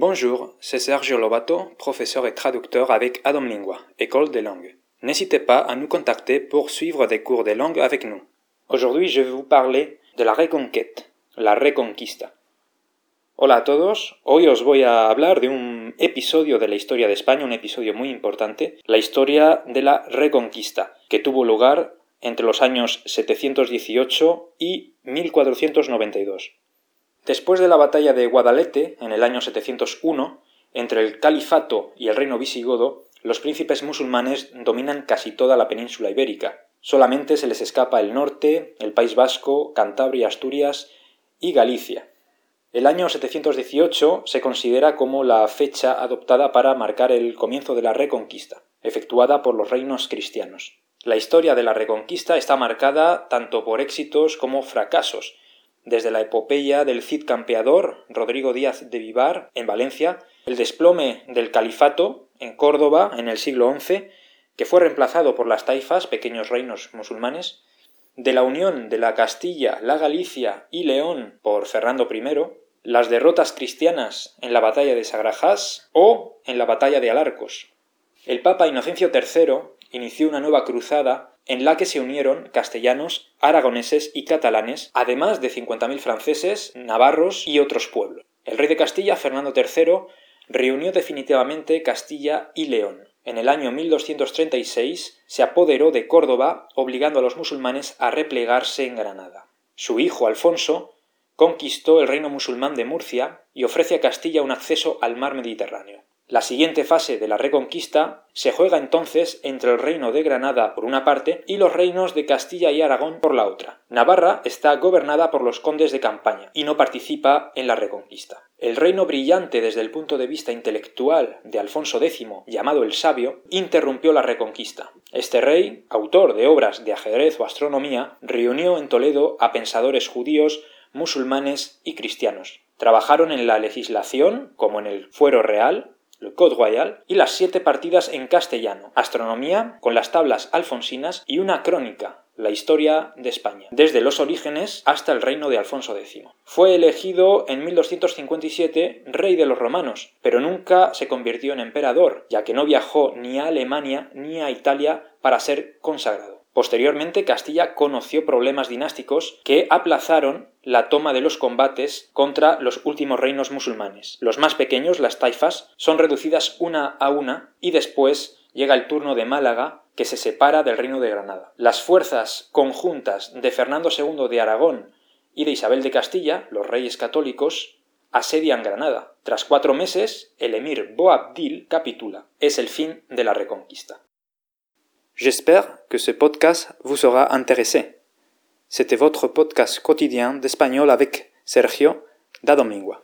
Bonjour, c'est Sergio Lobato, professeur et traducteur avec Adam Lingua, École des langues. N'hésitez pas à nous contacter pour suivre des cours de langue avec nous. Aujourd'hui, je vais vous parler de la reconquête, reconquista. Hola a todos, hoy os voy a hablar de un episodio de la historia de España, un episodio muy importante, la historia de la reconquista, que tuvo lugar entre los años 718 y 1492. Después de la batalla de Guadalete, en el año 701, entre el califato y el reino visigodo, los príncipes musulmanes dominan casi toda la península ibérica. Solamente se les escapa el norte, el País Vasco, Cantabria, Asturias y Galicia. El año 718 se considera como la fecha adoptada para marcar el comienzo de la reconquista, efectuada por los reinos cristianos. La historia de la reconquista está marcada tanto por éxitos como fracasos, desde la epopeya del Cid campeador Rodrigo Díaz de Vivar en Valencia, el desplome del califato en Córdoba en el siglo XI, que fue reemplazado por las taifas, pequeños reinos musulmanes, de la unión de la Castilla, la Galicia y León por Fernando I, las derrotas cristianas en la batalla de Sagrajás o en la batalla de Alarcos. El Papa Inocencio III inició una nueva cruzada en la que se unieron castellanos, aragoneses y catalanes, además de 50.000 franceses, navarros y otros pueblos. El rey de Castilla, Fernando III, reunió definitivamente Castilla y León. En el año 1236 se apoderó de Córdoba, obligando a los musulmanes a replegarse en Granada. Su hijo Alfonso conquistó el reino musulmán de Murcia y ofrece a Castilla un acceso al mar Mediterráneo. La siguiente fase de la Reconquista se juega entonces entre el reino de Granada por una parte y los reinos de Castilla y Aragón por la otra. Navarra está gobernada por los condes de campaña y no participa en la Reconquista. El reino brillante desde el punto de vista intelectual de Alfonso X, llamado el Sabio, interrumpió la Reconquista. Este rey, autor de obras de ajedrez o astronomía, reunió en Toledo a pensadores judíos, musulmanes y cristianos. Trabajaron en la legislación, como en el fuero real, el Code Royal, y las siete partidas en castellano, astronomía con las tablas alfonsinas y una crónica, la historia de España, desde los orígenes hasta el reino de Alfonso X. Fue elegido en 1257 rey de los romanos, pero nunca se convirtió en emperador, ya que no viajó ni a Alemania ni a Italia para ser consagrado. Posteriormente, Castilla conoció problemas dinásticos que aplazaron la toma de los combates contra los últimos reinos musulmanes. Los más pequeños, las taifas, son reducidas una a una y después llega el turno de Málaga que se separa del reino de Granada. Las fuerzas conjuntas de Fernando II de Aragón y de Isabel de Castilla, los reyes católicos, asedian Granada. Tras cuatro meses, el emir Boabdil capitula. Es el fin de la reconquista. J'espère que ce podcast vous sera intéressé. C'était votre podcast quotidien d'espagnol avec Sergio da Domingua.